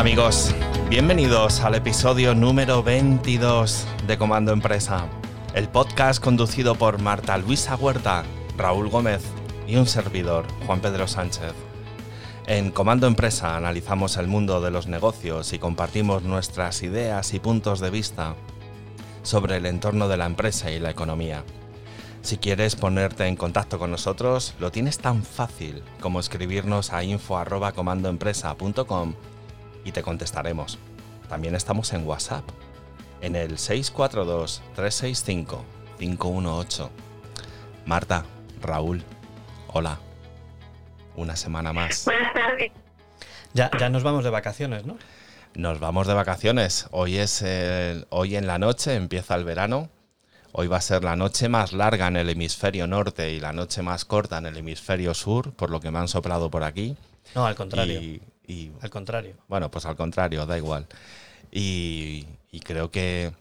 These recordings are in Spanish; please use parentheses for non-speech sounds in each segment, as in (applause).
Amigos, bienvenidos al episodio número 22 de Comando Empresa, el podcast conducido por Marta Luisa Huerta, Raúl Gómez y un servidor, Juan Pedro Sánchez. En Comando Empresa analizamos el mundo de los negocios y compartimos nuestras ideas y puntos de vista sobre el entorno de la empresa y la economía. Si quieres ponerte en contacto con nosotros, lo tienes tan fácil como escribirnos a info@comandoempresa.com y te contestaremos. También estamos en WhatsApp, en el 642-365-518. Marta, Raúl, hola. Una semana más. (laughs) Buenas tardes. Ya, ya nos vamos de vacaciones, ¿no? Nos vamos de vacaciones. Hoy es el- hoy en la noche empieza el verano. Hoy va a ser la noche más larga en el hemisferio norte y la noche más corta en el hemisferio sur, por lo que me han soplado por aquí. No, al contrario. Y, y, Al contrario. bueno, pues al contrario, da igual. Y, y creo que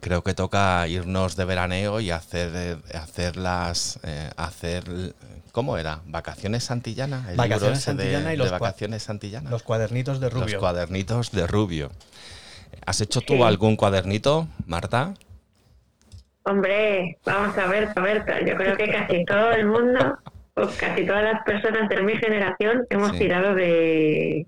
creo que toca irnos de veraneo y hacer hacer las eh, hacer ¿cómo era? Vacaciones santillanas, el libro Vacaciones ese de- Santillana y de los cua- vacaciones santillanas. Los cuadernitos de Los Rubio. cuadernitos de Rubio. ¿Has hecho tú Sí. algún cuadernito, Marta? Hombre, vamos a ver, a ver, yo creo que casi todo el mundo, o casi todas las personas de mi generación, hemos Sí. tirado de,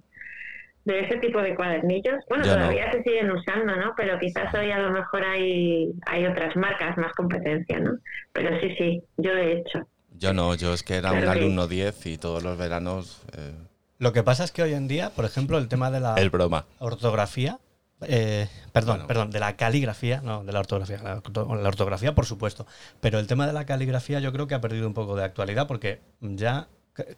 de ese tipo de cuadernillos. Bueno, no. todavía se siguen usando, ¿no? Pero quizás hoy a lo mejor hay, hay otras marcas, más competencia, ¿no? Pero sí, sí, yo he hecho. Yo no, yo es que era un que- alumno 10 y todos los veranos eh, Lo que pasa es que hoy en día, por ejemplo, el tema de la el broma. ortografía, eh, perdón, Bueno. perdón, de la caligrafía, no, de la ortografía, la, orto- la ortografía por supuesto, pero el tema de la caligrafía yo creo que ha perdido un poco de actualidad porque ya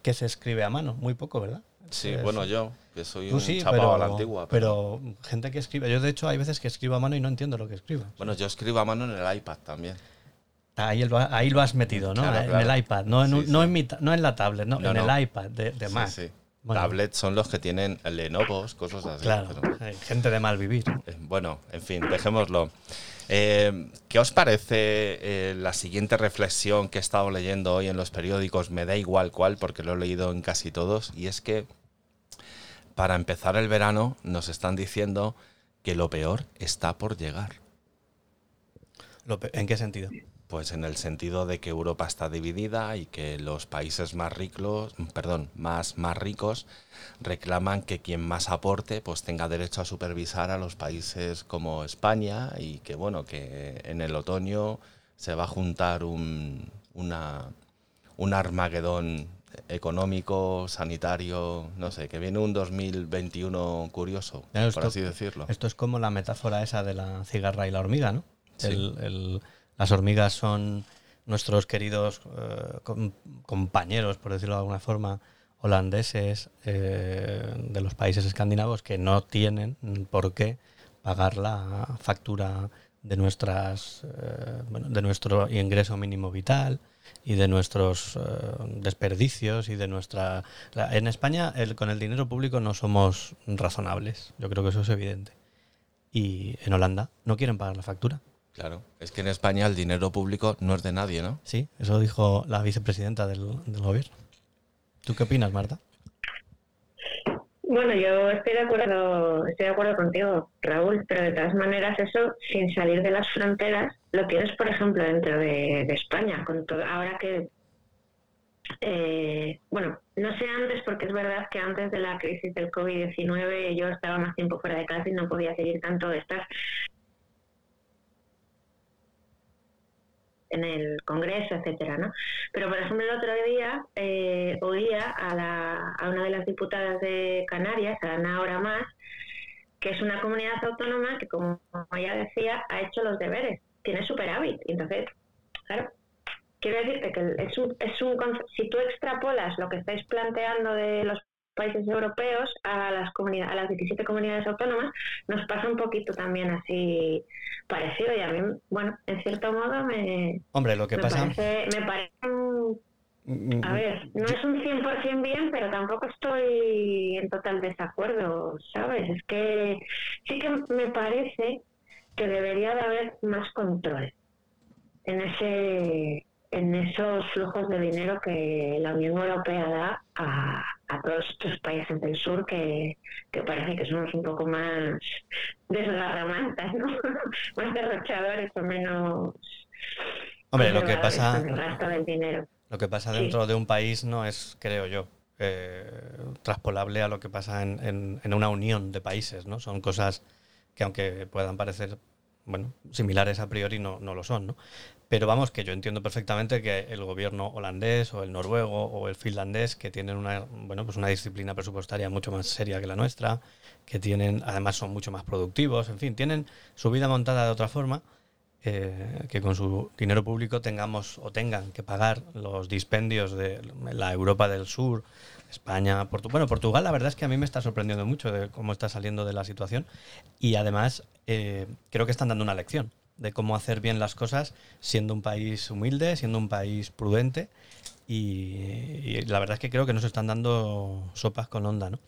que, se escribe a mano, muy poco, ¿verdad? Sí, Es- bueno, yo, que soy un sí, pero, a la antigua. Pero... pero gente que escribe, yo de hecho hay veces que escribo a mano y no entiendo lo que escribo. Bueno, yo escribo a mano en el iPad también. Ahí lo, ahí lo has metido, ¿no? Claro, en el iPad, no en, Sí, no, sí. en mi no en la tablet, no, No, en no. el iPad de, de Sí, Mac. sí. Bueno. Tablets son los que tienen Lenovo's, cosas así. Claro, pero- hay gente de mal vivir. Eh, Bueno, en fin, dejémoslo. Eh, ¿Qué os parece eh, la siguiente reflexión que he estado leyendo hoy en los periódicos? Me da igual cuál, porque lo he leído en casi todos, y es que para empezar el verano nos están diciendo que lo peor está por llegar. ¿En qué sentido? Pues en el sentido de que Europa está dividida y que los países más ricos, perdón, más, más ricos reclaman que quien más aporte pues tenga derecho a supervisar a los países como España y que bueno, que en el otoño se va a juntar un, una, un armagedón económico, sanitario, no sé, que viene un 2021 curioso, esto- por así decirlo. Esto es como la metáfora esa de la cigarra y la hormiga, ¿no? Sí. El- el- las hormigas son nuestros queridos eh, com- compañeros, por decirlo de alguna forma, holandeses eh, de los países escandinavos que no tienen por qué pagar la factura de nuestras eh, bueno, de nuestro ingreso mínimo vital y de nuestros desperdicios y de nuestra en España el, con el dinero público no somos razonables. Yo creo que eso es evidente. Y en Holanda no quieren pagar la factura Claro, es que en España el dinero público no es de nadie, ¿no? sí eso dijo la vicepresidenta del, del gobierno ¿tú qué opinas Marta? Bueno, yo estoy de acuerdo, estoy de acuerdo contigo, Raúl, pero de todas maneras eso, sin salir de las fronteras, lo tienes, por ejemplo, dentro de, de España, con todo, ahora que, eh, bueno, no sé antes, porque es verdad que antes de la crisis del COVID-19 yo estaba más tiempo fuera de casa y no podía seguir tanto de estas en el Congreso, etcétera, ¿no? Pero, por ejemplo, el otro día eh, oía a, la, a una de las diputadas de Canarias, a Ana Hora Más, que es una comunidad autónoma que, como ella decía, ha hecho los deberes, tiene superávit. Entonces, claro, quiero decirte que es un, es un si tú extrapolas lo que estáis planteando de los países europeos a las comunidades, a las 17 comunidades autónomas, nos pasa un poquito también así parecido y a mí, bueno, en cierto modo me, hombre lo que me pasa parece, me parece un- Mm, a ver, no es un 100% bien, pero tampoco estoy en total desacuerdo, ¿sabes? Es que sí que me parece que debería de haber más control en ese en esos flujos de dinero que la Unión Europea da a todos los otros países del sur que, que parece que somos un poco más desgarramantas, ¿no? (laughs) más derrochadores o menos... Hombre, lo que pasa... del dinero. Lo que pasa dentro de un país no es, creo yo, eh, traspolable a lo que pasa en, en, una unión de países, ¿no? Son cosas que aunque puedan parecer bueno, similares a priori no, no, lo son, ¿no? Pero vamos, que yo entiendo perfectamente que el gobierno holandés o el noruego o el finlandés, que tienen una, bueno, pues una disciplina presupuestaria mucho más seria que la nuestra, que tienen, además son mucho más productivos, en fin, tienen su vida montada de otra forma, eh, que con su dinero público tengamos o tengan que pagar los dispendios de la Europa del Sur, España, Portugal. Bueno, Portugal la verdad es que a mí me está sorprendiendo mucho de cómo está saliendo de la situación y además eh, creo que están dando una lección de cómo hacer bien las cosas siendo un país humilde, siendo un país prudente y, la verdad es que creo que nos están dando sopas con onda, ¿no?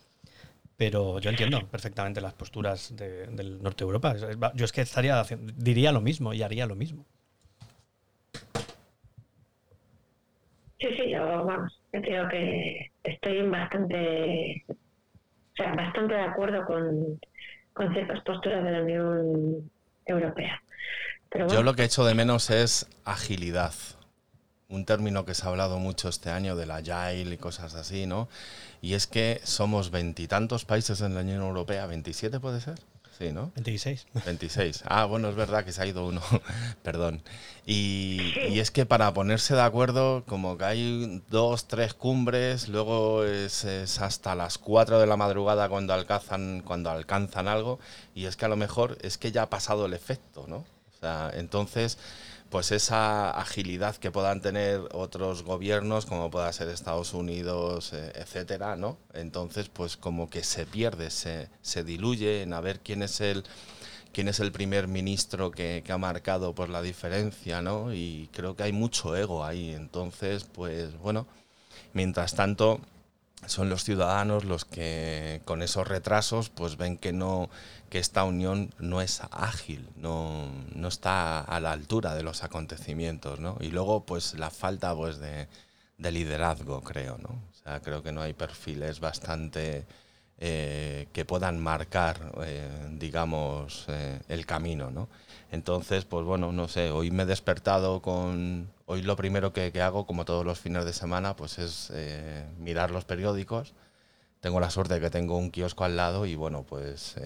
Pero yo entiendo perfectamente las posturas del norte de Europa. Yo es que estaría diría lo mismo y haría lo mismo. Sí, sí, vamos, creo que estoy bastante, o sea, bastante de acuerdo con, con ciertas posturas de la Unión Europea. Yo lo que he hecho de menos es agilidad. Un término que se ha hablado mucho este año de la agile y cosas así, ¿no? Y es que somos veintitantos países en la Unión Europea, 27 puede ser. Sí, ¿no? 26. 26. Ah, bueno, es verdad que se ha ido uno, (laughs) perdón. Y, y, es que para ponerse de acuerdo, como que hay dos, tres cumbres, luego es, es, hasta las 4 de la madrugada cuando alcanzan, cuando alcanzan algo, y es que a lo mejor es que ya ha pasado el efecto, ¿no? O sea, entonces pues esa agilidad que puedan tener otros gobiernos, como pueda ser Estados Unidos, eh, etcétera, ¿no? Entonces, pues como que se pierde, se, se diluye en a ver quién es el quién es el primer ministro que, que, ha marcado pues la diferencia, ¿no? Y creo que hay mucho ego ahí. Entonces, pues bueno, mientras tanto son los ciudadanos los que con esos retrasos pues ven que no que esta unión no es ágil, no, no está a la altura de los acontecimientos, ¿no? Y luego pues la falta pues de, de liderazgo, creo, ¿no? O sea, creo que no hay perfiles bastante eh, que puedan marcar, eh, digamos, eh, el camino, ¿no? Entonces, pues bueno, no sé, hoy me he despertado con... Hoy lo primero que, que hago, como todos los fines de semana, pues es mirar los periódicos. Tengo la suerte de que tengo un kiosco al lado y bueno, pues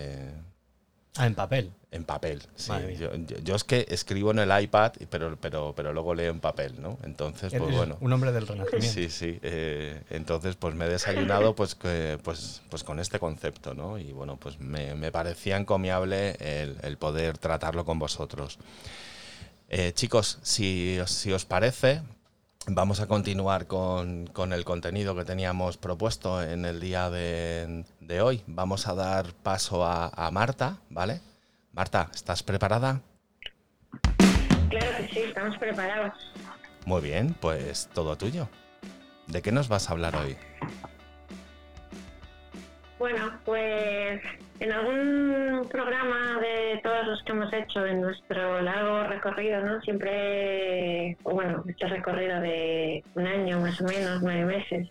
Ah, en papel. En papel, sí. Yo, es que escribo en el iPad, pero, pero, pero luego leo en papel, ¿no? Entonces, pues bueno. Un hombre del renacimiento. Sí, sí. Eh, entonces, pues me he desayunado pues, pues, pues con este concepto, ¿no? Y bueno, pues me, me parecía encomiable el, poder tratarlo con vosotros. Eh, chicos, si, si os parece, Vamos a continuar con, con, el contenido que teníamos propuesto en el día de, de hoy. Vamos a dar paso a, a, Marta, ¿vale? Marta, ¿estás preparada? Claro que sí, estamos preparados. Muy bien, pues todo tuyo. ¿De qué nos vas a hablar hoy? Bueno, pues en algún programa de todos los que hemos hecho en nuestro largo recorrido, ¿no? Siempre, bueno, este recorrido de un año más o menos, nueve meses,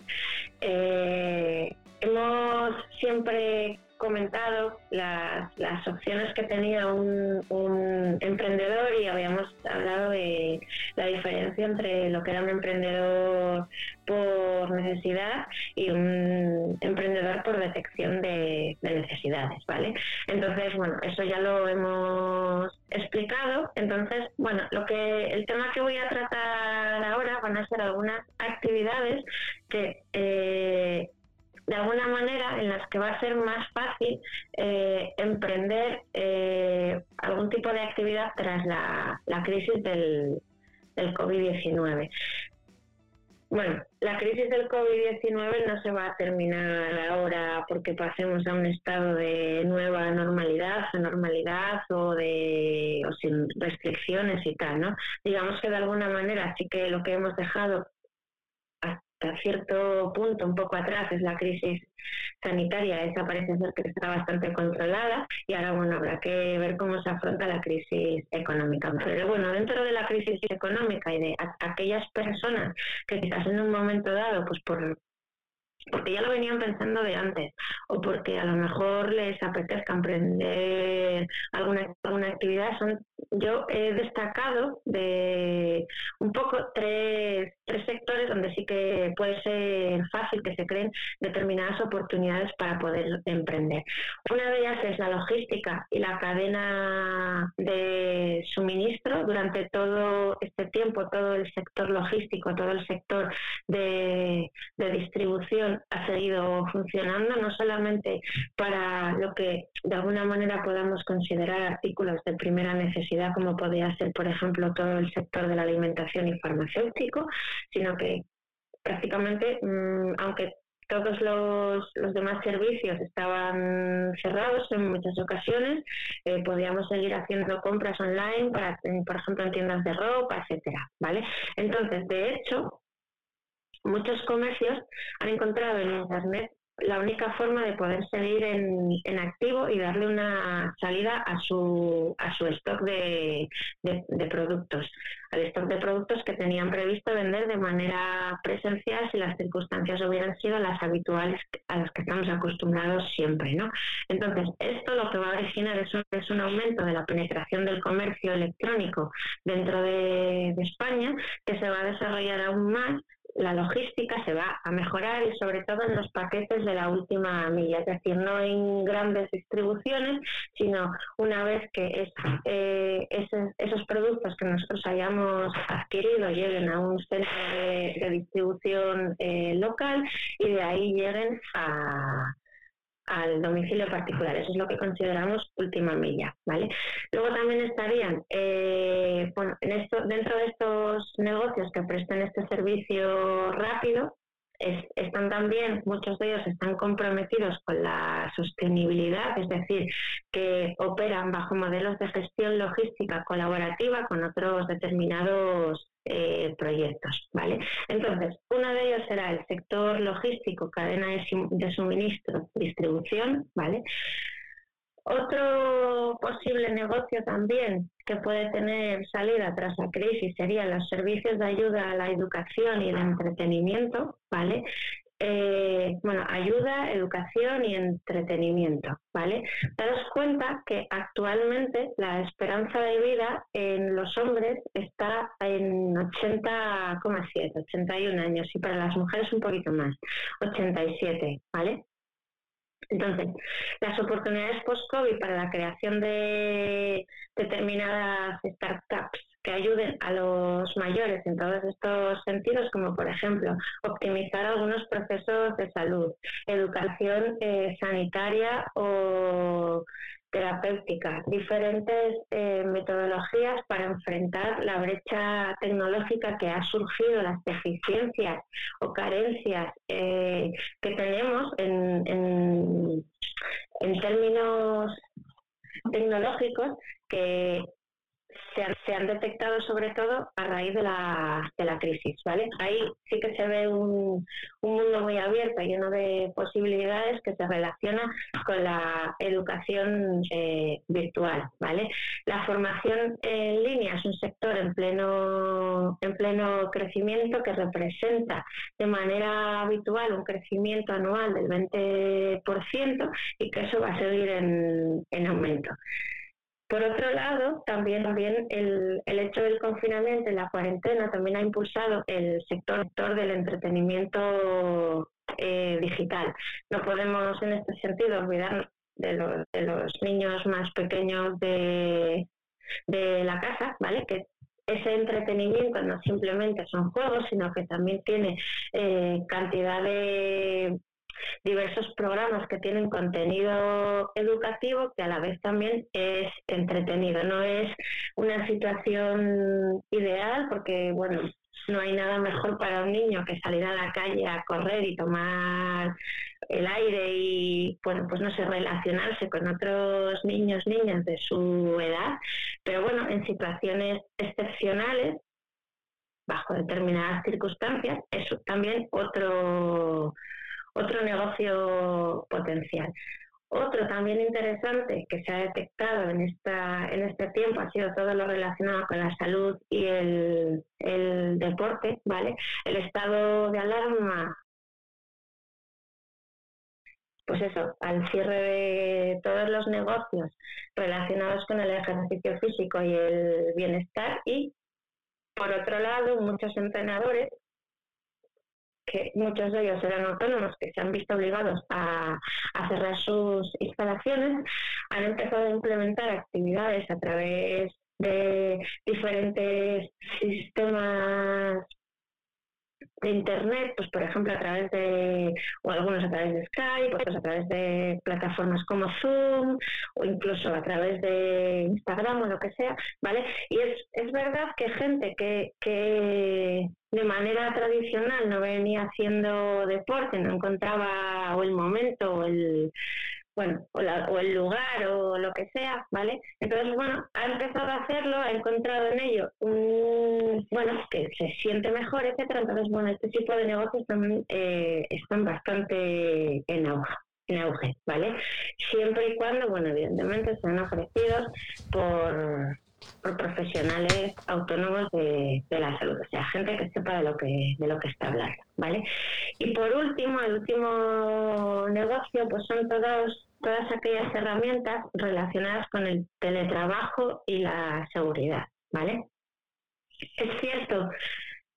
eh, hemos siempre comentado las, las opciones que tenía un, emprendedor y habíamos hablado de la diferencia entre lo que era un emprendedor por necesidad y un emprendedor por detección de, necesidades, ¿vale? Entonces, bueno, eso ya lo hemos explicado. Entonces, bueno, lo que el tema que voy a tratar ahora van a ser algunas actividades que eh, de alguna manera en las que va a ser más fácil eh, emprender eh, algún tipo de actividad tras la, crisis del, del COVID-19. Bueno, la crisis del COVID-19 no se va a terminar ahora porque pasemos a un estado de nueva normalidad, o normalidad o de o sin restricciones y tal, ¿no? Digamos que de alguna manera sí que lo que hemos dejado hasta cierto punto, un poco atrás, es la crisis sanitaria. Esa parece ser que está bastante controlada y ahora, bueno, habrá que ver cómo se afronta la crisis económica. Pero bueno, dentro de la crisis económica y de aquellas personas que quizás en un momento dado, pues por porque ya lo venían pensando de antes o porque a lo mejor les apetezca emprender alguna, alguna actividad. Son, yo he destacado de un poco tres, tres sectores donde sí que puede ser fácil que se creen determinadas oportunidades para poder emprender. Una de ellas es la logística y la cadena de suministro durante todo este tiempo, todo el sector logístico, todo el sector de, de distribución ha seguido funcionando, no solamente para lo que de alguna manera podamos considerar artículos de primera necesidad, como podría ser, por ejemplo, todo el sector de la alimentación y farmacéutico, sino que prácticamente, mm, aunque todos los, demás servicios estaban cerrados en muchas ocasiones, eh, podíamos seguir haciendo compras online, para, por ejemplo, en tiendas de ropa, etcétera, ¿vale? Entonces, de hecho, muchos comercios han encontrado en Internet la única forma de poder seguir en, en activo y darle una salida a su, a su stock de, de, productos, al stock de productos que tenían previsto vender de manera presencial si las circunstancias hubieran sido las habituales a las que estamos acostumbrados siempre. ¿no? Entonces, esto lo que va a originar es un, es un aumento de la penetración del comercio electrónico dentro de, de España que se va a desarrollar aún más la logística se va a mejorar y sobre todo en los paquetes de la última milla, es decir, no en grandes distribuciones, sino una vez que eh, esos, productos que nosotros hayamos adquirido lleguen a un centro de, distribución eh, local y de ahí lleguen a, al domicilio particular. Eso es lo que consideramos última milla, ¿vale? Luego también estarían, eh, bueno, en esto, dentro de estos negocios que presten este servicio rápido, están también, muchos de ellos están comprometidos con la sostenibilidad, es decir, que operan bajo modelos de gestión logística colaborativa con otros determinados eh, proyectos, ¿vale? Entonces, uno de ellos será el sector logístico, cadena de, suministro, distribución, ¿vale? Otro posible negocio también que puede tener salida tras la crisis serían los servicios de ayuda a la educación y el entretenimiento, ¿vale? Eh, bueno, ayuda, educación y entretenimiento, ¿vale? Daros cuenta que actualmente la esperanza de vida en los hombres está en 80,7, 81 años y para las mujeres un poquito más, 87, ¿vale? Entonces, las oportunidades post-COVID para la creación de determinadas startups ayuden a los mayores en todos estos sentidos, como por ejemplo optimizar algunos procesos de salud, educación eh, sanitaria o terapéutica, diferentes eh, metodologías para enfrentar la brecha tecnológica que ha surgido, las deficiencias o carencias eh, que tenemos en, en, en términos tecnológicos que se han, detectado sobre todo a raíz de la, de la crisis, ¿vale? Ahí sí que se ve un, mundo muy abierto, lleno de posibilidades que se relaciona con la educación eh, virtual, ¿vale? La formación en línea es un sector en pleno, en pleno crecimiento que representa de manera habitual un crecimiento anual del 20% y que eso va a seguir en, en aumento. Por otro lado, también, también el, el, hecho del confinamiento y la cuarentena también ha impulsado el sector, del entretenimiento eh, digital. No podemos en este sentido olvidar de los, de los niños más pequeños de, de la casa, ¿vale? Que ese entretenimiento no simplemente son juegos, sino que también tiene eh, cantidad de diversos programas que tienen contenido educativo que a la vez también es entretenido. No es una situación ideal porque, bueno, no hay nada mejor para un niño que salir a la calle a correr y tomar el aire y, bueno, pues no sé, relacionarse con otros niños, niñas de su edad, pero bueno, en situaciones excepcionales, bajo determinadas circunstancias, es también otro otro negocio potencial. Otro también interesante que se ha detectado en, esta, en este tiempo ha sido todo lo relacionado con la salud y el, el deporte, ¿vale? El estado de alarma pues eso, al cierre de todos los negocios relacionados con el ejercicio físico y el bienestar y por otro lado muchos entrenadores que muchos de ellos eran autónomos que se han visto obligados a, cerrar sus instalaciones, han empezado a implementar actividades a través de diferentes sistemas de internet, pues por ejemplo a través de, o algunos a través de Skype, otros a través de plataformas como Zoom, o incluso a través de Instagram o lo que sea, ¿vale? Y es, es verdad que gente que, que de manera tradicional no venía haciendo deporte, no encontraba o el momento o el bueno, o, o, el lugar o lo que sea, ¿vale? Entonces, bueno, ha empezado a hacerlo, ha encontrado en ello un, bueno, que se siente mejor, etcétera. Entonces, bueno, este tipo de negocios también eh, están bastante en auge, en auge, ¿vale? Siempre y cuando, bueno, evidentemente sean ofrecidos por por profesionales autónomos de, la salud, o sea, gente que sepa de lo que, de lo que está hablando, ¿vale? Y por último, el último negocio, pues son todos, todas aquellas herramientas relacionadas con el teletrabajo y la seguridad, ¿vale? Es cierto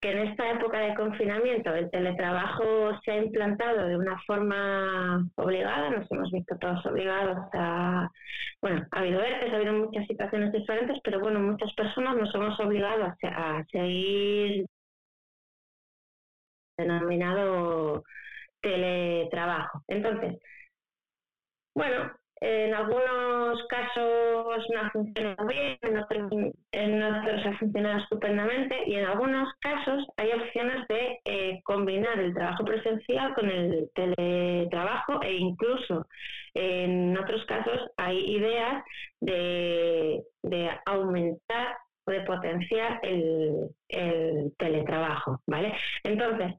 que en esta época de confinamiento el teletrabajo se ha implantado de una forma obligada, nos hemos visto todos obligados a, bueno, ha habido veces, ha habido muchas situaciones diferentes, pero bueno, muchas personas nos hemos obligado a, a seguir denominado teletrabajo. Entonces, bueno, en algunos casos no ha funcionado bien, en otros, ha funcionado estupendamente y en algunos casos hay opciones de eh, combinar el trabajo presencial con el teletrabajo e incluso en otros casos hay ideas de, de aumentar de potenciar el, teletrabajo, ¿vale? Entonces,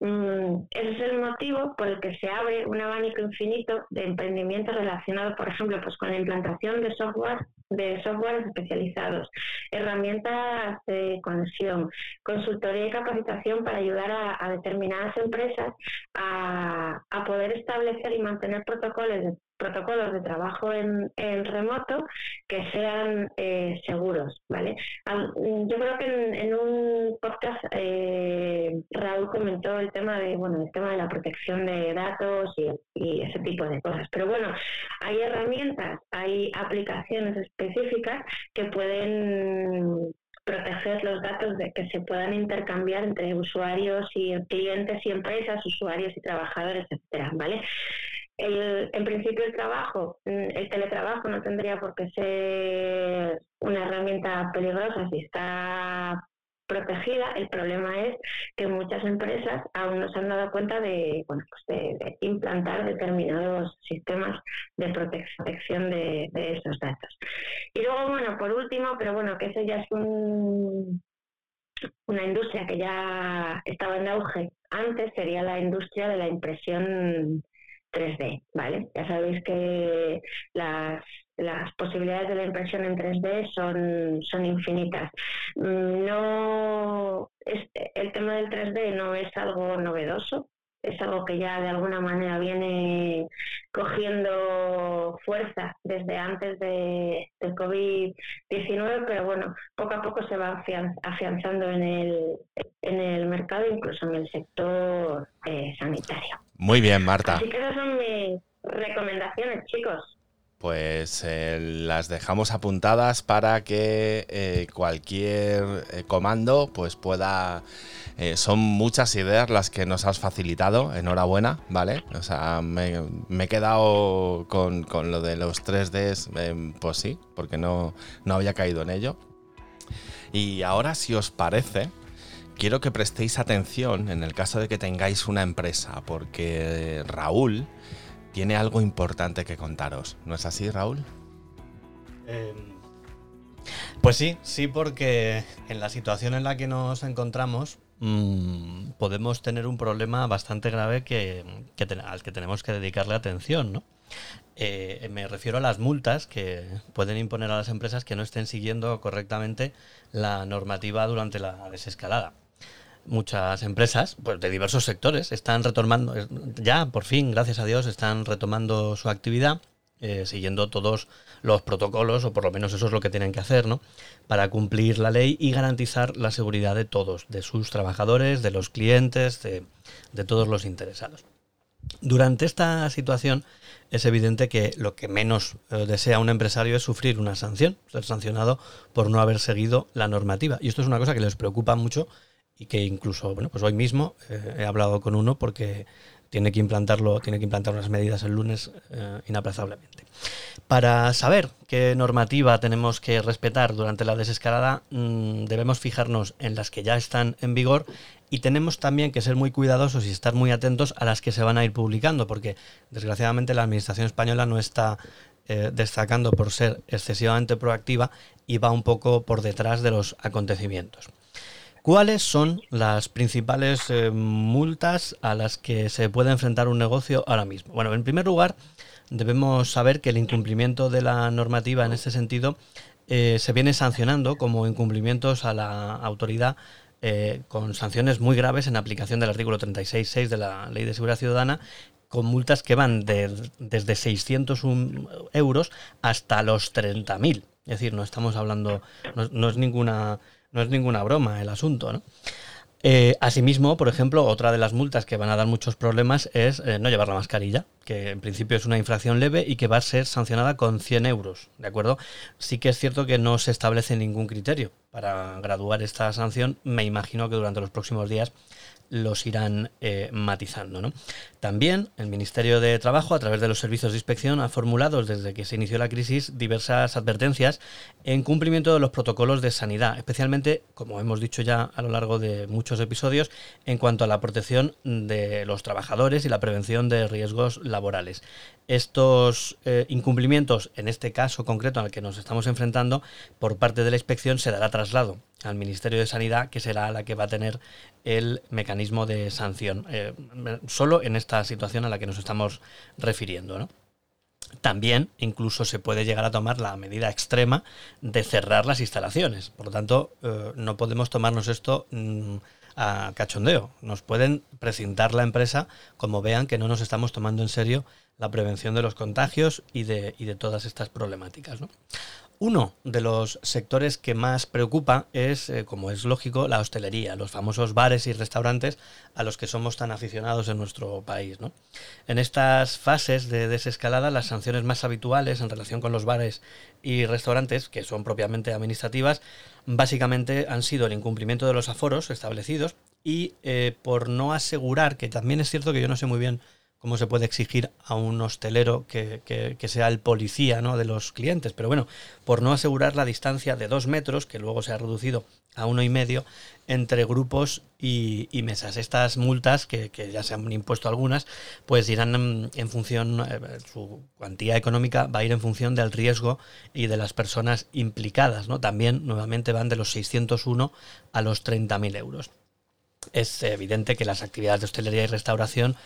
mm, ese es el motivo por el que se abre un abanico infinito de emprendimientos relacionados, por ejemplo, pues con la implantación de software de software especializados, herramientas de conexión, consultoría y capacitación para ayudar a, determinadas empresas a, a, poder establecer y mantener protocolos de, protocolos de trabajo en, remoto que sean eh, seguros, ¿vale? Yo creo que en, un podcast eh, Raúl comentó el tema de, bueno, el tema de la protección de datos y, y, ese tipo de cosas. Pero bueno, hay herramientas, hay aplicaciones específicas que pueden proteger los datos de que se puedan intercambiar entre usuarios y clientes y empresas, usuarios y trabajadores, etcétera, ¿vale? El, en principio el trabajo, mm, el teletrabajo no tendría por qué ser una herramienta peligrosa si está protegida. El problema es que muchas empresas aún no se han dado cuenta de, bueno, pues de, implantar determinados sistemas de protección de, de, esos datos. Y luego, bueno, por último, pero bueno, que eso ya es un, una industria que ya estaba en auge antes, sería la industria de la impresión 3D, ¿vale? Ya sabéis que las, las posibilidades de la impresión en 3D son, son infinitas. Mm, no, el tema del 3D no es algo novedoso, es algo que ya de alguna manera viene cogiendo fuerza desde antes de, del COVID-19, pero bueno, poco a poco se va afianzando en el, en el mercado, incluso en el sector eh, sanitario. Muy bien, Marta. Así que esas son mis recomendaciones, chicos. Pues eh, las dejamos apuntadas para que eh, cualquier eh, comando pues pueda... son muchas ideas las que nos has facilitado, enhorabuena, ¿vale? O sea, me, he quedado con, con, lo de los 3Ds, pues sí, porque no, no había caído en ello. Y ahora, si os parece, quiero que prestéis atención en el caso de que tengáis una empresa, porque Raúl tiene algo importante que contaros. ¿No es así, Raúl? Em, pues sí, sí, porque en la situación en la que nos encontramos mm, podemos tener un problema bastante grave que, al que tenemos que dedicarle atención, ¿no? Eh, me refiero a las multas que pueden imponer a las empresas que no estén siguiendo correctamente la normativa durante la desescalada. Muchas empresas pues, de diversos sectores están retomando, ya por fin, gracias a Dios, están retomando su actividad, eh, siguiendo todos los protocolos, o por lo menos eso es lo que tienen que hacer, ¿no? Para cumplir la ley y garantizar la seguridad de todos, de sus trabajadores, de los clientes, de, todos los interesados. Durante esta situación es evidente que lo que menos eh, desea un empresario es sufrir una sanción, ser sancionado por no haber seguido la normativa. Y esto es una cosa que les preocupa mucho y que incluso, bueno, pues hoy mismo eh, he hablado con uno porque tiene que implantarlo, tiene que implantar unas medidas el lunes eh, inaplazablemente. Para saber qué normativa tenemos que respetar durante la desescalada, mm, debemos fijarnos en las que ya están en vigor y tenemos también que ser muy cuidadosos y estar muy atentos a las que se van a ir publicando, porque desgraciadamente la Administración española no está eh, destacando por ser excesivamente proactiva y va un poco por detrás de los acontecimientos. ¿Cuáles son las principales eh, multas a las que se puede enfrentar un negocio ahora mismo? Bueno, en primer lugar, debemos saber que el incumplimiento de la normativa en este sentido eh, se viene sancionando como incumplimientos a la autoridad eh, con sanciones muy graves en aplicación del artículo 36.6 de la Ley de Seguridad Ciudadana con multas que van desde 601 euros hasta los 30.000. Es decir, no estamos hablando, no es ninguna no es ninguna broma el asunto, ¿no? Eh, asimismo, por ejemplo, otra de las multas que van a dar muchos problemas es eh, no llevar la mascarilla, que en principio es una infracción leve y que va a ser sancionada con 100 euros, ¿de acuerdo? Sí que es cierto que no se establece ningún criterio para graduar esta sanción. Me imagino que durante los próximos días los irán eh, matizando. También el Ministerio de Trabajo, a través de los servicios de inspección, ha formulado desde que se inició la crisis diversas advertencias en cumplimiento de los protocolos de sanidad, especialmente, como hemos dicho ya a lo largo de muchos episodios, en cuanto a la protección de los trabajadores y la prevención de riesgos laborales. Estos eh, incumplimientos, en este caso concreto al que nos estamos enfrentando, por parte de la inspección se dará traslado al Ministerio de Sanidad, que será la que va a tener el mecanismo de sanción, eh, solo en esta situación a la que nos estamos refiriendo. También incluso se puede llegar a tomar la medida extrema de cerrar las instalaciones. Por lo tanto, eh, no podemos tomarnos esto mm, a cachondeo. Nos pueden precintar la empresa como vean que no nos estamos tomando en serio la prevención de los contagios y de, y de todas estas problemáticas. Uno de los sectores que más preocupa es, eh, como es lógico, la hostelería, los famosos bares y restaurantes a los que somos tan aficionados en nuestro país. En estas fases de desescalada, las sanciones más habituales en relación con los bares y restaurantes, que son propiamente administrativas, básicamente han sido el incumplimiento de los aforos establecidos y eh, por no asegurar, que también es cierto que yo no sé muy bien cómo se puede exigir a un hostelero que, sea el policía ¿no? de los clientes. Pero bueno, por no asegurar la distancia de dos metros, que luego se ha reducido a uno y medio, entre grupos y, mesas. Estas multas, que, ya se han impuesto algunas, pues irán en, función, eh, su cuantía económica va a ir en función del riesgo y de las personas implicadas. ¿no? También, nuevamente, van de los 601 a los 30.000 euros es evidente que las actividades de hostelería y restauración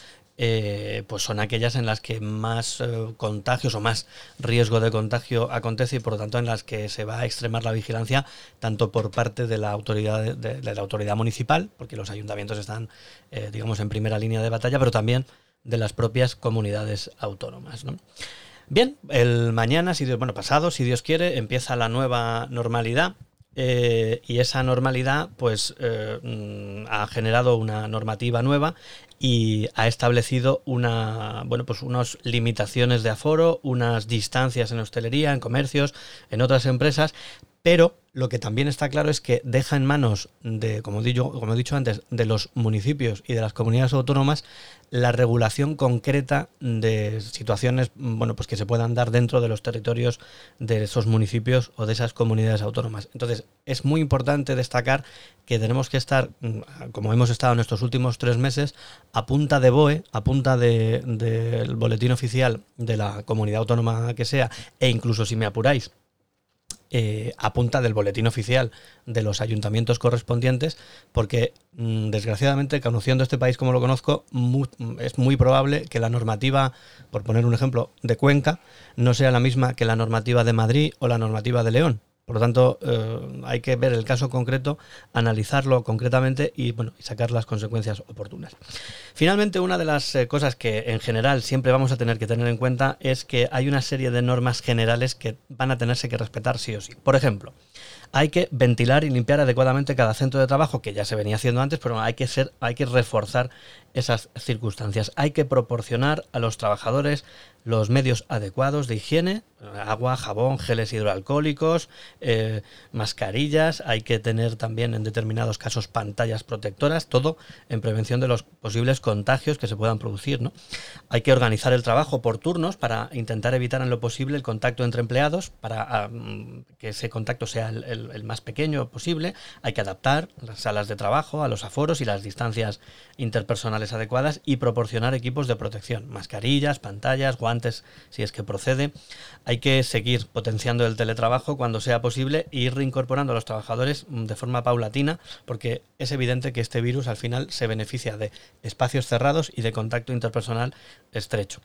eh, pues son aquellas en las que más eh, contagios o más riesgo de contagio acontece y por lo tanto en las que se va a extremar la vigilancia tanto por parte de la autoridad de, la autoridad municipal porque los ayuntamientos están eh, digamos en primera línea de batalla pero también de las propias comunidades autónomas bien el mañana si Dios bueno pasado si Dios quiere empieza la nueva normalidad y esa normalidad pues mm, ha generado una normativa nueva y ha establecido una, bueno, pues unas limitaciones de aforo, unas distancias en hostelería, en comercios, en otras empresas, pero lo que también está claro es que deja en manos de, como, digo, como he dicho antes, de los municipios y de las comunidades autónomas la regulación concreta de situaciones bueno, pues que se puedan dar dentro de los territorios de esos municipios o de esas comunidades autónomas. Entonces, es muy importante destacar que tenemos que estar, mm, como hemos estado en estos últimos tres meses, a punta de BOE, a punta del de, boletín oficial de la comunidad autónoma que sea, e incluso si me apuráis, eh, a punta del boletín oficial de los ayuntamientos correspondientes, porque mm, desgraciadamente, conociendo este país como lo conozco, es muy probable que la normativa, por poner un ejemplo, de Cuenca, no sea la misma que la normativa de Madrid o la normativa de León. Por lo tanto, eh, hay que ver el caso concreto, analizarlo concretamente y, bueno, sacar las consecuencias oportunas. Finalmente, una de las eh, cosas que en general siempre vamos a tener que tener en cuenta es que hay una serie de normas generales que van a tenerse que respetar sí o sí. Por ejemplo, hay que ventilar y limpiar adecuadamente cada centro de trabajo, que ya se venía haciendo antes, pero hay que, ser, hay que reforzar esas circunstancias. Hay que proporcionar a los trabajadores los medios adecuados de higiene, agua, jabón, geles hidroalcohólicos, eh, mascarillas, hay que tener también en determinados casos pantallas protectoras, todo en prevención de los posibles contagios que se puedan producir. ¿no? Hay que organizar el trabajo por turnos para intentar evitar en lo posible el contacto entre empleados, para que ese contacto sea el, el más pequeño posible. Hay que adaptar las salas de trabajo a los aforos y las distancias interpersonales adecuadas y proporcionar equipos de protección, mascarillas, pantallas, guantes, si es que procede. Hay que seguir potenciando el teletrabajo cuando sea posible e ir reincorporando a los trabajadores mm, de forma paulatina, porque es evidente que este virus al final se beneficia de espacios cerrados y de contacto interpersonal estrecho.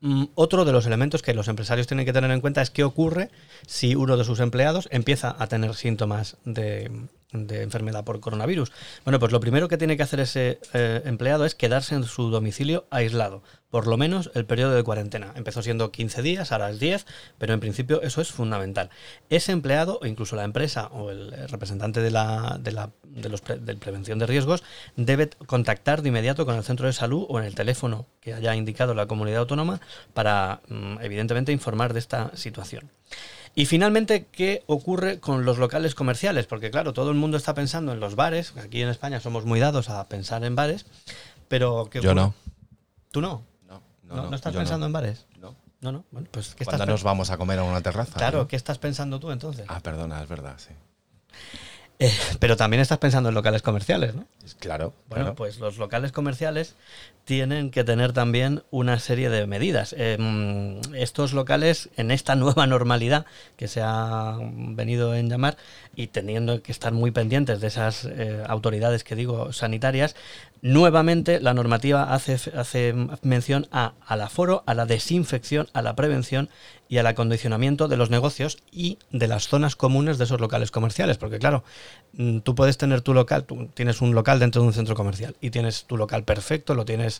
Mm, otro de los elementos que los empresarios tienen que tener en cuenta es qué ocurre si uno de sus empleados empieza a tener síntomas de, de enfermedad por coronavirus. Bueno, pues lo primero que tiene que hacer ese eh, empleado es quedarse en su domicilio aislado, por lo menos el periodo de cuarentena. Empezó siendo 15 días, ahora es 10, pero en principio eso es fundamental. Ese empleado, o incluso la empresa o el representante de la, de la de los prevención de riesgos, debe contactar de inmediato con el centro de salud o en el teléfono que haya indicado la comunidad autónoma para, mm, evidentemente, informar de esta situación. Y finalmente, ¿qué ocurre con los locales comerciales? Porque claro, todo el mundo está pensando en los bares, aquí en España somos muy dados a pensar en bares, pero ¿qué Yo no. ¿Tú no? No, ¿No, no estás pensando en bares? No. No, no. Bueno, pues ¿qué ¿Cuándo estás nos vamos a comer a una terraza? Claro, no? ¿qué estás pensando tú entonces? Ah, perdona, es verdad, sí. Eh, pero también estás pensando en locales comerciales, ¿no? Claro. Bueno, claro. pues los locales comerciales tienen que tener también una serie de medidas. Mm, estos locales, en esta (laughs) nueva normalidad que se ha venido en llamar y teniendo que estar muy pendientes de esas eh, autoridades que digo sanitarias, nuevamente la normativa hace, hace mención a, al aforo, a la desinfección, a la prevención y al acondicionamiento de los negocios y de las zonas comunes de esos locales comerciales. Porque claro, mm, tú puedes tener tu local, tú tienes un local dentro de un centro comercial y tienes tu local perfecto, lo tienes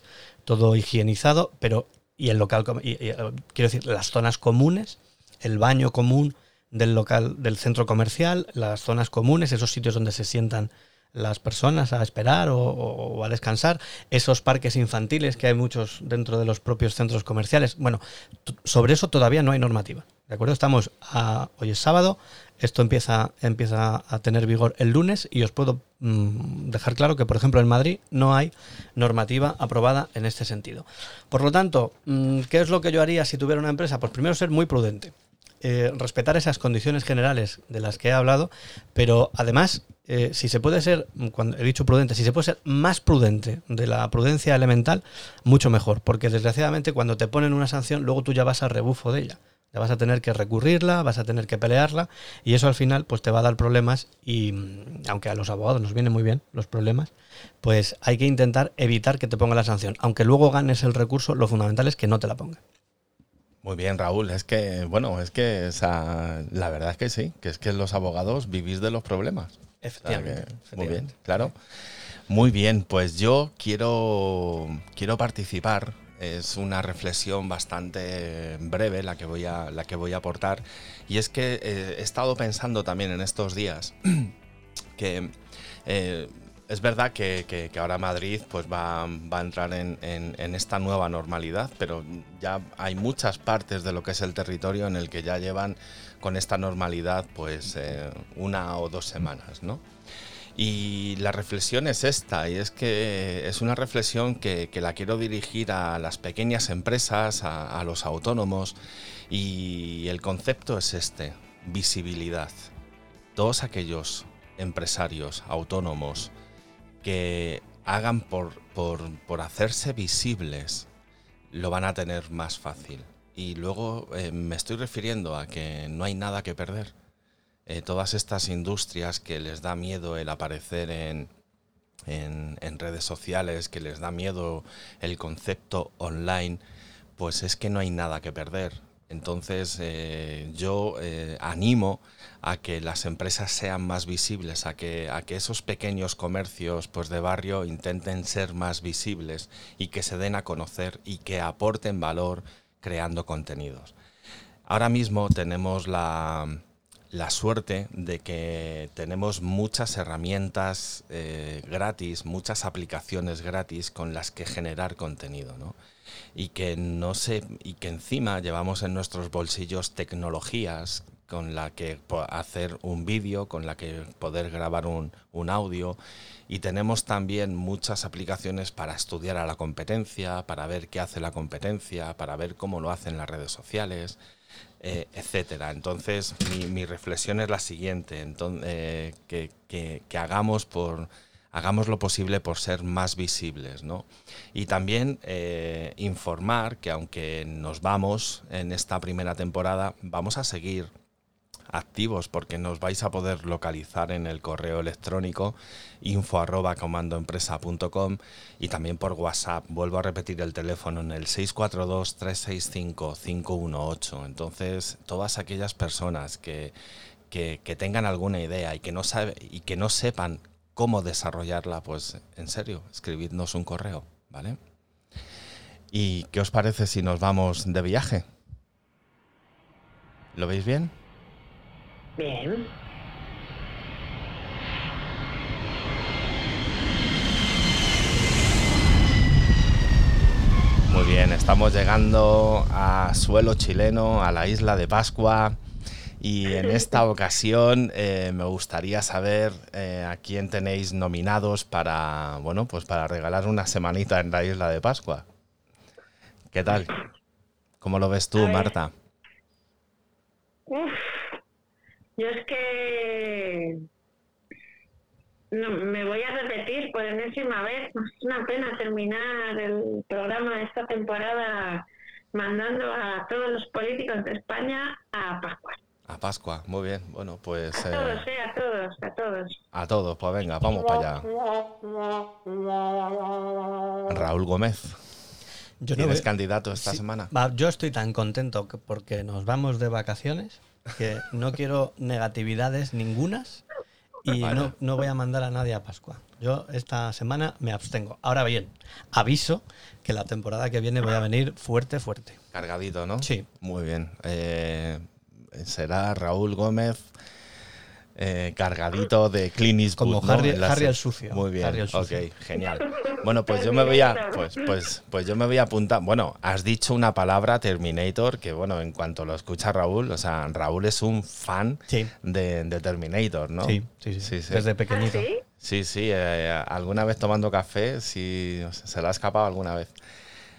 todo higienizado, pero y el local, y- eh, quiero decir, las zonas comunes, el baño común del local, del centro comercial, las zonas comunes, esos sitios donde se sientan las personas a esperar o, o- a descansar, esos parques infantiles que hay muchos dentro de los propios centros comerciales. Bueno, sobre eso todavía no hay normativa. ¿De acuerdo? Estamos a, hoy es sábado, esto empieza, empieza a tener vigor el lunes y os puedo mm, dejar claro que, por ejemplo, en Madrid no hay normativa aprobada en este sentido. Por lo tanto, mm, ¿qué es lo que yo haría si tuviera una empresa? Pues primero ser muy prudente. eh, respetar esas condiciones generales de las que he hablado, pero además, eh, si se puede ser, cuando he dicho prudente, si se puede ser más prudente de la prudencia elemental, mucho mejor, porque desgraciadamente cuando te ponen una sanción, luego tú ya vas a rebufo de ella. Vas a tener que recurrirla, vas a tener que pelearla y eso al final pues te va a dar problemas y mm, aunque a los abogados nos vienen muy bien los problemas, pues hay que intentar evitar que te ponga la sanción. Aunque luego ganes el recurso, lo fundamental es que no te la ponga. Muy bien, Raúl. Es que, bueno, es que la verdad es que sí, que es que los abogados vivís de los problemas. O sea Efectivamente. que- muy bien, claro. Muy bien, pues yo quiero, quiero participar. Es una reflexión bastante breve la que voy a, la que voy a aportar. Y es que eh, he estado pensando también en estos días (clears throat) que eh, es verdad que, ahora Madrid pues va, va a entrar en, en- en esta nueva normalidad, pero ya hay muchas partes de lo que es el territorio en el que ya llevan con esta normalidad pues eh, una o dos semanas, ¿no? Y la reflexión es esta, y es que es una reflexión que, la quiero dirigir a las pequeñas empresas, a, a los autónomos, y el concepto es este, visibilidad. Todos aquellos empresarios autónomos que hagan por, por, por hacerse visibles, lo van a tener más fácil. Y luego eh, me estoy refiriendo a que no hay nada que perder. Eh, todas estas industrias que les da miedo el aparecer en, en, redes sociales, que les da miedo el concepto online, pues es que no hay nada que perder. Entonces eh, yo eh, animo a que las empresas sean más visibles, a que, a que esos pequeños comercios pues, de barrio intenten ser más visibles y que se den a conocer y que aporten valor creando contenidos. Ahora mismo tenemos la, la suerte de que tenemos muchas herramientas eh, gratis, muchas aplicaciones gratis con las que generar contenido, ¿no? Y que no sé, y que encima llevamos en nuestros bolsillos tecnologías con la que hacer un vídeo, con la que poder grabar un, un audio. Y tenemos también muchas aplicaciones para estudiar a la competencia, para ver qué hace la competencia, para ver cómo lo hacen las redes sociales. Eh, etcétera. Entonces, mi, reflexión es la siguiente, entonces, eh, que, hagamos por hagamos lo posible por ser más visibles, ¿no? Y también eh, informar que aunque nos vamos en esta primera temporada, vamos a seguir activos porque nos vais a poder localizar en el correo electrónico info arroba comandoempresa.com y también por WhatsApp. Vuelvo a repetir el teléfono en el 642-365-518. Entonces, todas aquellas personas que, que, tengan alguna idea y que, no sabe, y que no sepan cómo desarrollarla, pues en serio, escribidnos un correo, ¿vale? ¿Y qué os parece si nos vamos de viaje? ¿Lo veis bien? Bien. Muy bien, estamos llegando a suelo chileno, a la isla de Pascua. Y en esta (laughs) ocasión eh, me gustaría saber eh, a quién tenéis nominados para, bueno, pues para regalar una semanita en la isla de Pascua. ¿Qué tal? ¿Cómo lo ves tú, Marta? Yo es que no, me voy a repetir por enésima vez. Es una pena terminar el programa de esta temporada mandando a todos los políticos de España a Pascua. A Pascua, muy bien. Bueno, pues... A todos, eh, a todos, a todos. A todos, pues venga, vamos para allá. Raúl Gómez. Yo ¿Tienes candidato esta semana? yo estoy tan contento que porque nos vamos de vacaciones que no quiero negatividades ningunas y no, no, voy a mandar a nadie a Pascua. Yo esta semana me abstengo. Ahora bien, aviso que la temporada que viene voy a venir fuerte, fuerte. Cargadito, ¿no? Sí. Muy bien. Eh, será Raúl Gómez eh, cargadito de Clint Como Harry, el sucio. Muy bien, ok, genial. Bueno, pues yo me voy a, pues, pues, pues yo me voy a apuntar. Bueno, has dicho una palabra Terminator que, bueno, en cuanto lo escucha Raúl, o sea, Raúl es un fan de, Terminator, ¿no? Sí, sí, sí, desde pequeñito. ¿Ah, sí, sí, eh, alguna vez tomando café, sí, se le ha escapado alguna vez.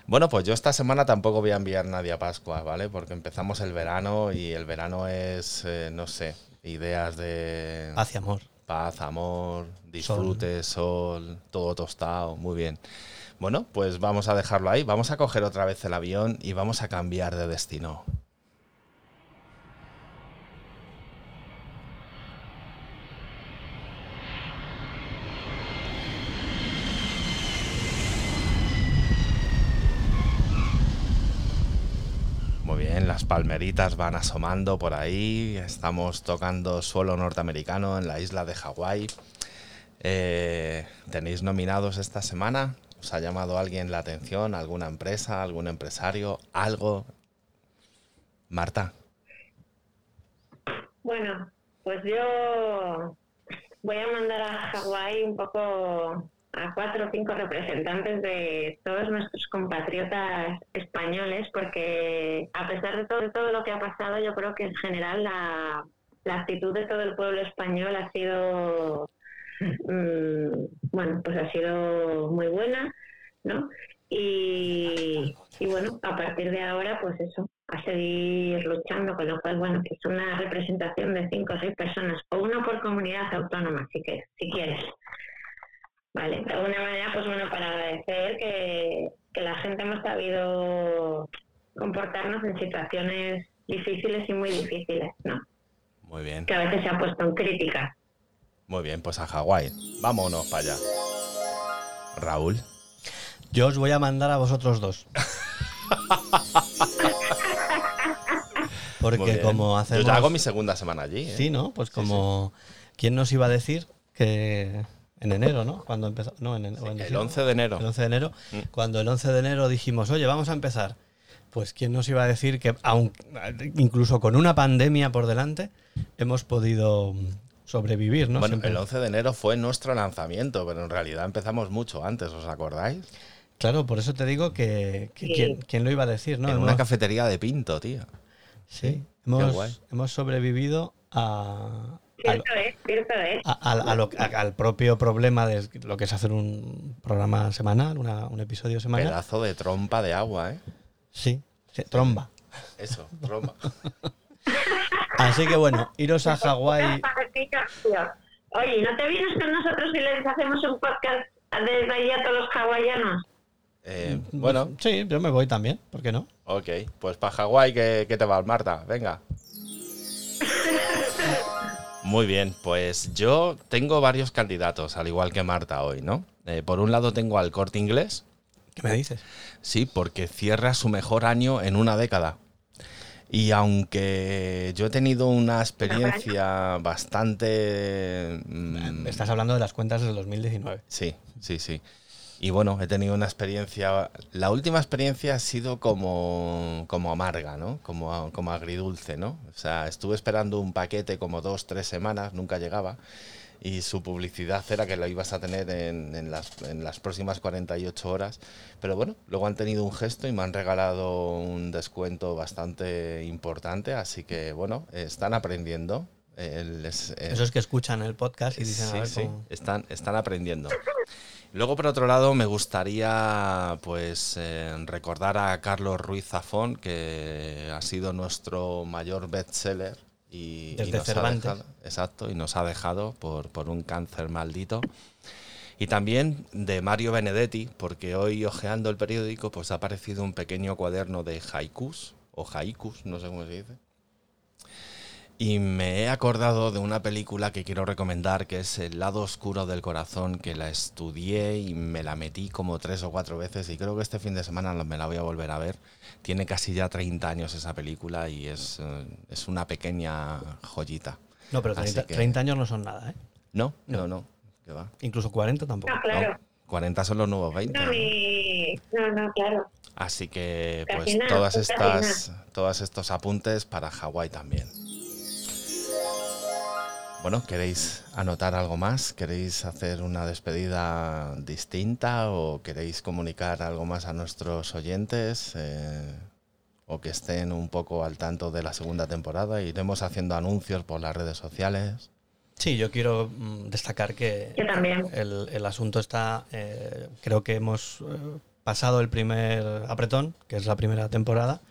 Bueno, pues yo esta semana tampoco voy a enviar nadie a Pascua, ¿vale? Porque empezamos el verano y el verano es, eh, no sé, ideas de... Paz y amor. Paz, amor, disfrute, sol. todo tostado, muy bien. Bueno, pues vamos a dejarlo ahí, vamos a coger otra vez el avión y vamos a cambiar de destino. Las palmeritas van asomando por ahí. Estamos tocando suelo norteamericano en la isla de Hawái. Eh, ¿Tenéis nominados esta semana? ¿Os ha llamado alguien la atención? ¿Alguna empresa? ¿Algún empresario? ¿Algo? Marta. Bueno, pues yo voy a mandar a Hawái un poco a cuatro o cinco representantes de todos nuestros compatriotas españoles, porque a pesar de todo, todo lo que ha pasado, yo creo que en general la, actitud de todo el pueblo español ha sido, mm, bueno, pues ha sido muy buena, ¿no? Y, y, bueno, a partir de ahora, pues eso, a seguir luchando, con lo cual, bueno, que es una representación de cinco o seis personas, o uno por comunidad autónoma, si, que, si quieres. Vale, de alguna manera, pues bueno, para agradecer que, la gente hemos sabido comportarnos en situaciones difíciles y muy difíciles, ¿no? Muy bien. Que a veces se ha puesto en crítica. Muy bien, pues a Hawái. Vámonos para allá. Raúl. Yo os voy a mandar a vosotros dos. (laughs) Porque como hacemos... Yo ya hago mi segunda semana allí. ¿eh? Sí, ¿no? Pues como... ¿Quién nos iba a decir que en enero, ¿no? Cuando empezó... No, en, en- o en El diciembre. 11 de enero. El 11 de enero. Mm. Cuando el 11 de enero dijimos, oye, vamos a empezar. Pues quién nos iba a decir que aun, incluso con una pandemia por delante hemos podido mm, sobrevivir, ¿no? Bueno, Siempre- el 11 de enero fue nuestro lanzamiento, pero en realidad empezamos mucho antes, ¿os acordáis? Claro, por eso te digo que, que Sí. ¿quién, quién lo iba a decir, ¿no? en Hemos- una cafetería de Pinto, tío. sí, Qué guay. hemos, hemos sobrevivido a, a- a- lo- a- al propio problema de lo que es hacer un programa semanal, una- un episodio semanal. Pedazo de trompa de agua, ¿eh? Sí, sí, tromba. Eso, trompa. (laughs) Así que bueno, iros a Hawái. (laughs) Oye, ¿no te vienes con nosotros y les hacemos un podcast desde allí a todos los hawaianos? Eh, bueno, Sí, yo me voy también, ¿por qué no? ok. Pues para Hawái, ¿qué, qué te vas, Marta? Venga. Muy bien, pues yo tengo varios candidatos, al igual que Marta hoy, ¿no? Eh, por un lado tengo al corte inglés, ¿Qué me dices? Sí, porque cierra su mejor año en una década. Y aunque yo he tenido una experiencia bastante... mm, Estás hablando de las cuentas del 2019. Sí, sí, sí. Y bueno, he tenido una experiencia... La última experiencia ha sido como, como amarga, ¿no? Como, como agridulce, ¿no? O sea, estuve esperando un paquete como dos, tres semanas, nunca llegaba. Y su publicidad era que lo ibas a tener en, en las, en las próximas 48 horas. Pero bueno, luego han tenido un gesto y me han regalado un descuento bastante importante. Así que bueno, están aprendiendo. El- es- es- Eso es que escuchan el podcast y dicen, a Sí, ver sí, cómo- Están, están aprendiendo. Luego, por otro lado, me gustaría pues eh, recordar a Carlos Ruiz Zafón, que ha sido nuestro mayor bestseller y, y Desde nos ha Cervantes. dejado, exacto, y nos ha dejado por, por un cáncer maldito. Y también de Mario Benedetti, porque hoy hojeando el periódico, pues ha aparecido un pequeño cuaderno de haikus, o haikus, no sé cómo se dice. Y me he acordado de una película que quiero recomendar, que es El lado oscuro del corazón, que la estudié y me la metí como tres o cuatro veces y creo que este fin de semana me la voy a volver a ver. Tiene casi ya 30 años esa película y es, eh, es una pequeña joyita. No, pero Así 30, que- 30 años no son nada, ¿eh? No, no, no. ¿Qué va? Incluso 40 tampoco. No, claro. No, 40 son los nuevos 20. No, ¿no? no, no, claro. Así que Casi pues nada, todas casi estas, todos estos apuntes para Hawái también. Bueno, ¿queréis anotar algo más? ¿Queréis hacer una despedida distinta o queréis comunicar algo más a nuestros oyentes? eh, o que estén un poco al tanto de la segunda temporada. Iremos haciendo anuncios por las redes sociales. Sí, yo quiero mm, destacar que Yo también. el, el asunto está, eh, creo que hemos eh, pasado el primer apretón, que es la primera temporada,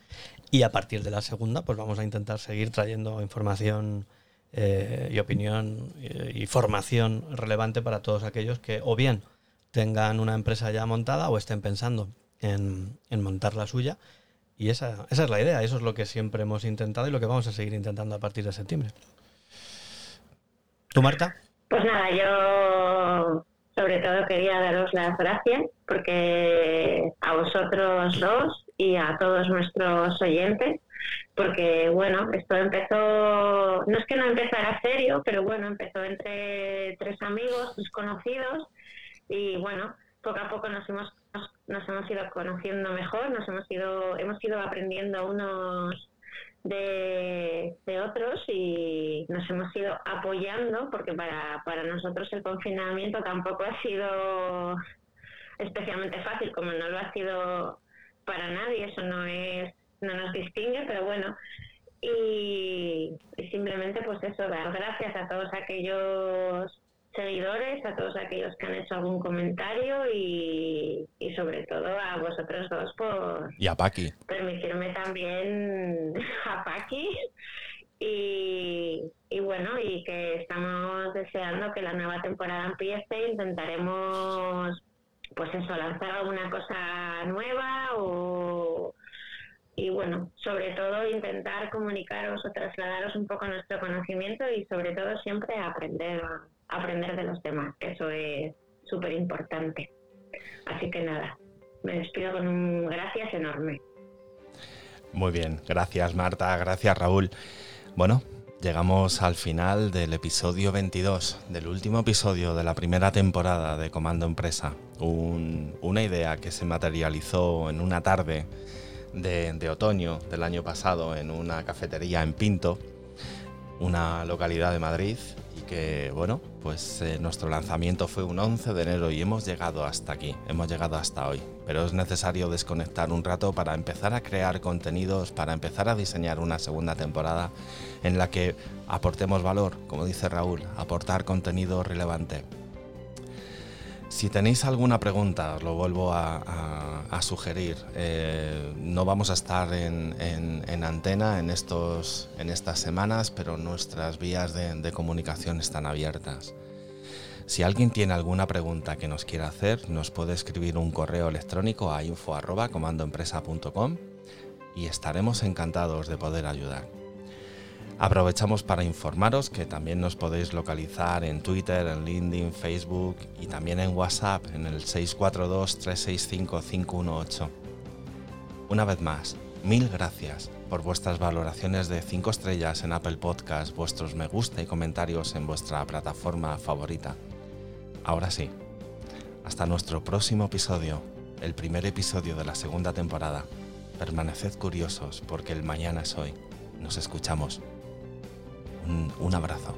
y a partir de la segunda, pues vamos a intentar seguir trayendo información eh, y opinión eh, y formación relevante para todos aquellos que o bien tengan una empresa ya montada o estén pensando en, en montar la suya. Y esa, esa es la idea, eso es lo que siempre hemos intentado y lo que vamos a seguir intentando a partir de septiembre. ¿Tú, Marta? Pues nada, yo sobre todo quería daros las gracias porque a vosotros dos y a todos nuestros oyentes, porque bueno, esto empezó, no es que no empezara serio, pero bueno, empezó entre tres amigos, desconocidos, y bueno, poco a poco nos hemos nos, nos hemos ido conociendo mejor, nos hemos ido, hemos ido aprendiendo unos de, de otros y nos hemos ido apoyando porque para, para nosotros el confinamiento tampoco ha sido especialmente fácil como no lo ha sido para nadie eso no es no nos distingue pero bueno. Y, y simplemente pues eso dar gracias a todos aquellos seguidores, a todos aquellos que han hecho algún comentario y, y sobre todo a vosotros dos por, Y a Paqui. permitirme también (laughs) a Paqui. Y, y bueno, y que estamos deseando que la nueva temporada empiece, intentaremos pues eso, lanzar alguna cosa nueva o y bueno, sobre todo intentar comunicaros o trasladaros un poco nuestro conocimiento y sobre todo siempre aprender, aprender de los demás, que eso es súper importante. Así que nada, me despido con un gracias enorme. Muy bien, gracias Marta, gracias Raúl. Bueno, llegamos al final del episodio 22, del último episodio de la primera temporada de Comando Empresa. una idea que se materializó en una tarde de, de otoño del año pasado en una cafetería en Pinto, una localidad de Madrid, y que, bueno, pues eh, nuestro lanzamiento fue un 11 de enero y hemos llegado hasta aquí, hemos llegado hasta hoy. Pero es necesario desconectar un rato para empezar a crear contenidos, para empezar a diseñar una segunda temporada en la que aportemos valor, como dice Raúl, aportar contenido relevante. Si tenéis alguna pregunta, os lo vuelvo a, sugerir. Eh, no vamos a estar en, antena en, estos, en estas semanas, pero nuestras vías de, comunicación están abiertas. Si alguien tiene alguna pregunta que nos quiera hacer, nos puede escribir un correo electrónico a info.comandoempresa.com y estaremos encantados de poder ayudar. Aprovechamos para informaros que también nos podéis localizar en Twitter, en LinkedIn, Facebook y también en WhatsApp en el 642-365-518. Una vez más, mil gracias por vuestras valoraciones de 5 estrellas en Apple Podcast, vuestros me gusta y comentarios en vuestra plataforma favorita. Ahora sí, hasta nuestro próximo episodio, el primer episodio de la segunda temporada. Permaneced curiosos porque el mañana es hoy. Nos escuchamos un, abrazo.